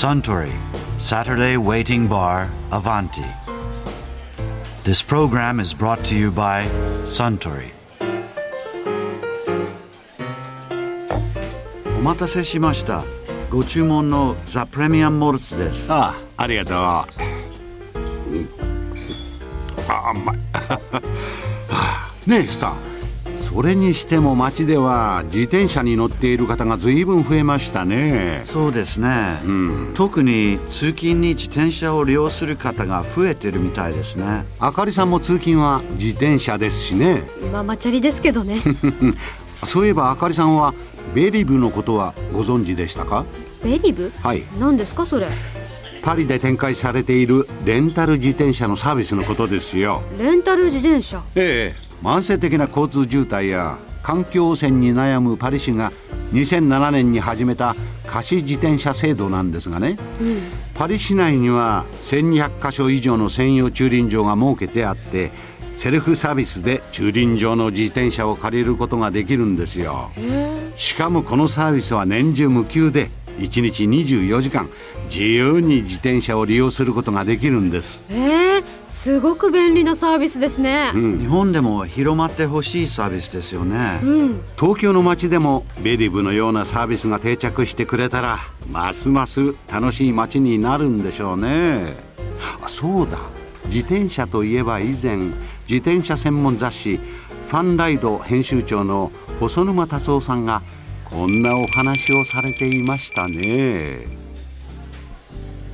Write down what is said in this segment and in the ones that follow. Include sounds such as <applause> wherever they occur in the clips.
Suntory Saturday Waiting Bar Avanti. This program is brought to you by Suntory. お待たせしましたご注文のザ・プレミアム・モルツですああありがとう、うんあ甘いはあねえスター <laughs> それにしても街では自転車に乗っている方が随分増えましたね。そうですね、うん。特に通勤に自転車を利用する方が増えてるみたいですね。あかりさんも通勤は自転車ですしね。ママチャリですけどね。<laughs> そういえばあかりさんはベリブのことはご存知でしたか？ベリブ？はい。何ですかそれ？パリで展開されているレンタル自転車のサービスのことですよ。レンタル自転車？ええ慢性的な交通渋滞や環境汚染に悩むパリ市が2007年に始めた貸し自転車制度なんですがねうん。パリ市内には1200カ所以上の専用駐輪場が設けてあってセルフサービスで駐輪場の自転車を借りることができるんですよ。しかもこのサービスは年中無休で1日24時間自由に自転車を利用することができるんです、え。ー、すごく便利なサービスですね。うん。日本でも広まってほしいサービスですよね。うん。東京の街でもベリブのようなサービスが定着してくれたらますます楽しい街になるんでしょうね。あそうだ。自転車といえば以前自転車専門雑誌「ファンライド」編集長の細沼達夫さんがこんなお話をされていましたね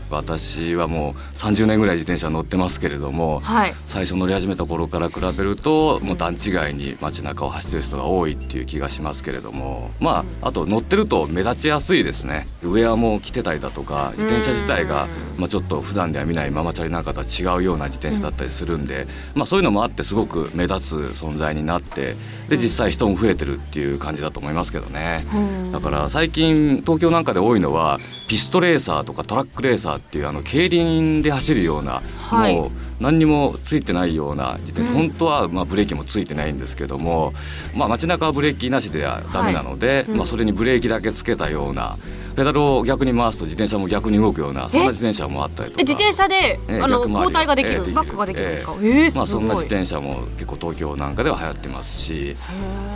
私はもう30年ぐらい自転車乗ってますけれどもはい。最初乗り始めた頃から比べるともう段違いに街中を走ってる人が多いっていう気がしますけれどもまああと乗ってると目立ちやすいですね。ウェアも着てたりだとか自転車自体がまあちょっと普段では見ないママチャリなんかとは違うような自転車だったりするんでまあそういうのもあってすごく目立つ存在になってで実際人も増えてるっていう感じだと思いますけどね。だから最近東京なんかで多いのはピストレーサーとかトラックレーサーっていうあの競輪で走るような、はい。もう何にもついてないような自転車、本当はまあブレーキもついてないんですけども、まあ、街中はブレーキなしではダメなので、まあ、それにブレーキだけつけたようなペダルを逆に回すと自転車も逆に動くようなそんな自転車もあったりとか。え自転車で、ええあの交代ができる、ええバックができるんですか？ええ。えすまあ、そんな自転車も結構東京なんかでは流行ってますし、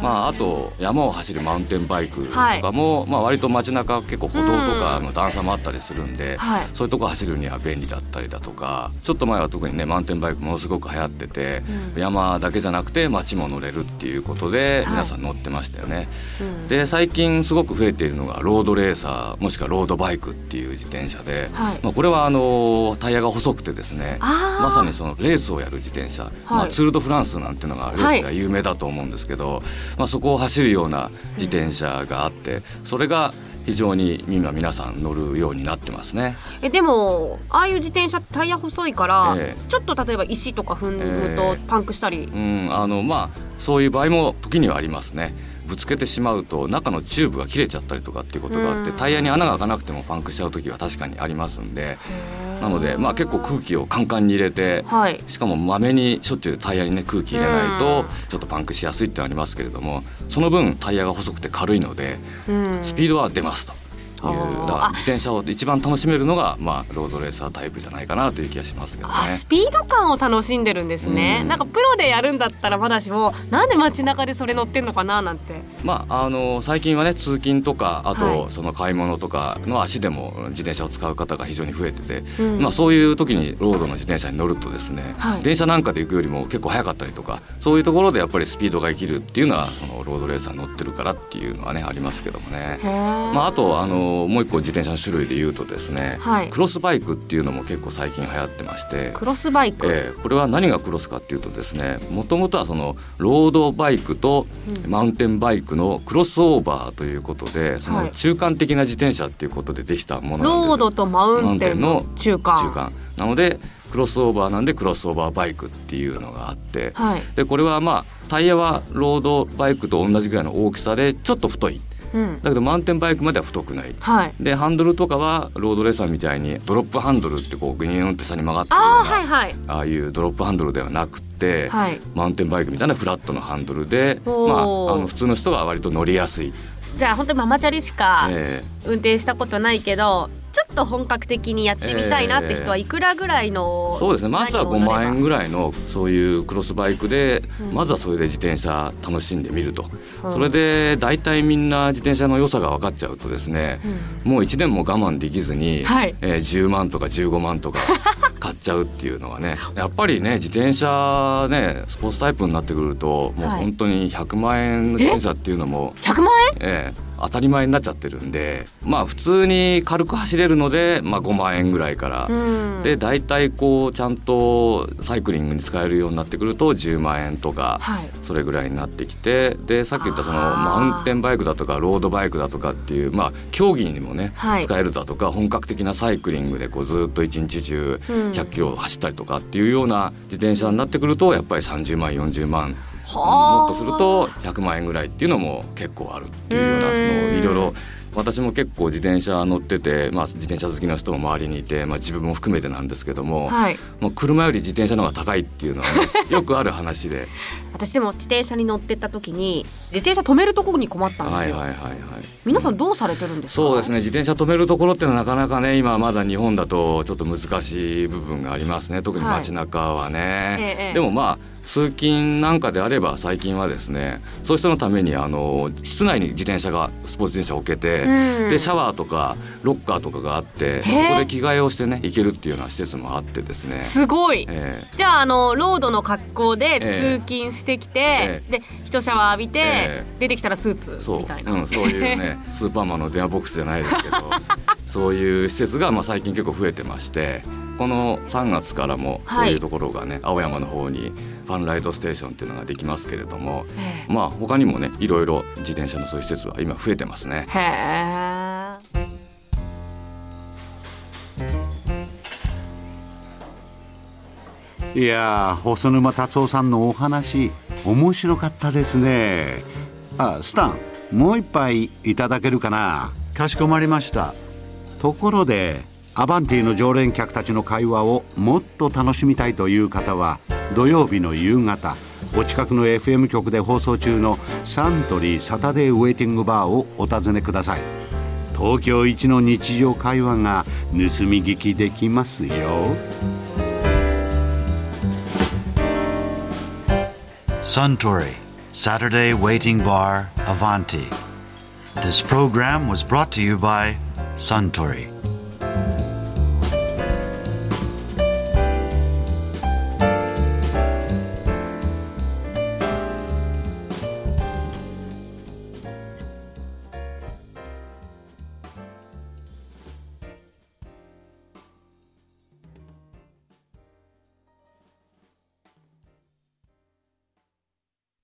まあ、あと山を走るマウンテンバイクとかも、まあ、割と街中結構歩道とかの段差もあったりするんで、はい。そういうとこ走るには便利だったりだとかちょっと前は特にねマウンテンバイクものすごく流行ってて、山だけじゃなくて街も乗れるっていうことで皆さん乗ってましたよね。で最近すごく増えているのがロードレーサーもしくはロードバイクっていう自転車で、はい。まあ、これはあのタイヤが細くてですねまさにそのレースをやる自転車、まあ、ツール・ド・フランスなんていうのがレースが有名だと思うんですけど、まあ、そこを走るような自転車があってそれが非常に今皆さん乗るようになってますね。えでもああいう自転車タイヤ細いから、ええちょっと例えば石とか踏むえとえパンクしたり、うん、あのまあそういう場合も時にはありますね。ぶつけてしまうと中のチューブが切れちゃったりとかっていうことがあってうん。タイヤに穴が開かなくてもパンクしちゃう時は確かにありますんでなのでまあ結構空気をカンカンに入れてはい。しかもまめにしょっちゅうタイヤにね空気入れないとうん。ちょっとパンクしやすいってのありますけれどもその分タイヤが細くて軽いのでうん。スピードは出ますという自転車を一番楽しめるのがまあロードレーサータイプじゃないかなという気がしますけどね。あ。スピード感を楽しんでるんですね、うん。なんかプロでやるんだったらまだしもなんで街中でそれ乗ってんのかななんて。まあ、あの最近はね通勤とかあはい。とその買い物とかの足でも自転車を使う方が非常に増えてて、うん。まあ、そういう時にロードの自転車に乗るとですね、はい。電車なんかで行くよりも結構速かったりとかそういうところでやっぱりスピードが生きるっていうのはそのロードレーサーに乗ってるからっていうのはねありますけどもね。まあ、あとあのもう一個自転車の種類で言うとですね、はい。クロスバイクっていうのも結構最近流行ってまして。クロスバイク、えーこれは何がクロスかっていうとですねもともとはそのロードバイクとマウンテンバイクのクロスオーバーということでそはい。の中間的な自転車っていうことでできたものなんですロードとマウンテンの中間。中間。なのでクロスオーバーなんでクロスオーバーバイクっていうのがあってはい、でこれはまあタイヤはロードバイクと同じぐらいの大きさでちょっと太いうん、だけどマウンテンバイクまでは太くない。はい。でハンドルとかはロードレーサーみたいにドロップハンドルってこうグニューンって下に曲がってあはいはい。ああいうドロップハンドルではなくって、はい。マウンテンバイクみたいなフラットのハンドルで、まあ、あの普通の人が割と乗りやすい、じゃあ本当にママチャリしかえ。運転したことないけどちょっと本格的にやってみたいなって人はいくらぐらいの、そうですね。まずは5万円ぐぐらいのそういうクロスバイクで、うん。まずはそれで自転車楽しんでみると、うん。それで大体みんな自転車の良さが分かっちゃうとですね、もう1年も我慢できずに、はい。えー10万とか15万とか <laughs> 買っちゃうっていうのはねやっぱりね自転車ねスポーツタイプになってくるともうはい。本当に100万円の自転車っていうのも、100万ええ当たり前になっちゃってるんでまあ普通に軽く走れるので、まあ、5万円ぐらいから。円、うん、で大体こうちゃんとサイクリングに使えるようになってくると10万円とかはい。それぐらいになってきてでさっき言ったそのマウンテンバイクだとかロードバイクだとかっていうまあ競技にもねはい。使えるだとか本格的なサイクリングでこうずっと一日中うん。100キロ走ったりとかっていうような自転車になってくるとやっぱり30万40万はあもっとすると100万円ぐらいっていうのも結構あるっていうようなうん。そのいろいろ私も結構自転車乗ってて、まあ、自転車好きな人も周りにいて、まあ、自分も含めてなんですけども、はい。もう車より自転車の方が高いっていうのは、ね、<laughs> よくある話で。私でも自転車に乗ってった時に自転車止めるところに困ったんですよ、はいはいはいはい。皆さんどうされてるんですか？そうですね自転車止めるところっていうのはなかなかね今まだ日本だとちょっと難しい部分がありますね。特に街中はね、ええ。でもまあ通勤なんかであれば最近はですねそういう人のためにあの室内に自転車がスポーツ自転車を置けて、うん。でシャワーとかロッカーとかがあってそこで着替えをしてね行けるっていうような施設もあってですね。すごい。ええ。じゃああのロードの格好でええ。通勤してきて、えで一シャワー浴びて、え。出てきたらスーツそう。みたいな、うん、そういうね <laughs> スーパーマンの電話ボックスじゃないですけどそういう施設がまあ最近結構増えてましてこの3月からもそういうところがね、青山の方にファンライトステーションっていうのができますけれどもええ。まあ他にもねいろいろ自転車のそういう施設は今増えてますね。へえ。いやー細沼達夫さんのお話面白かったですね。あスタンもう一杯いただけるかな。かしこまりました。ところでアバンティの常連客たちの会話をもっと楽しみたいという方は土曜日の夕方お近くの FM 局で放送中のサントリーサタデーウェイティングバーをお尋ねください東京一の日常会話が盗み聞きできますよ Suntory, Saturday Waiting Bar, Avanti. This program was brought to you by Suntory.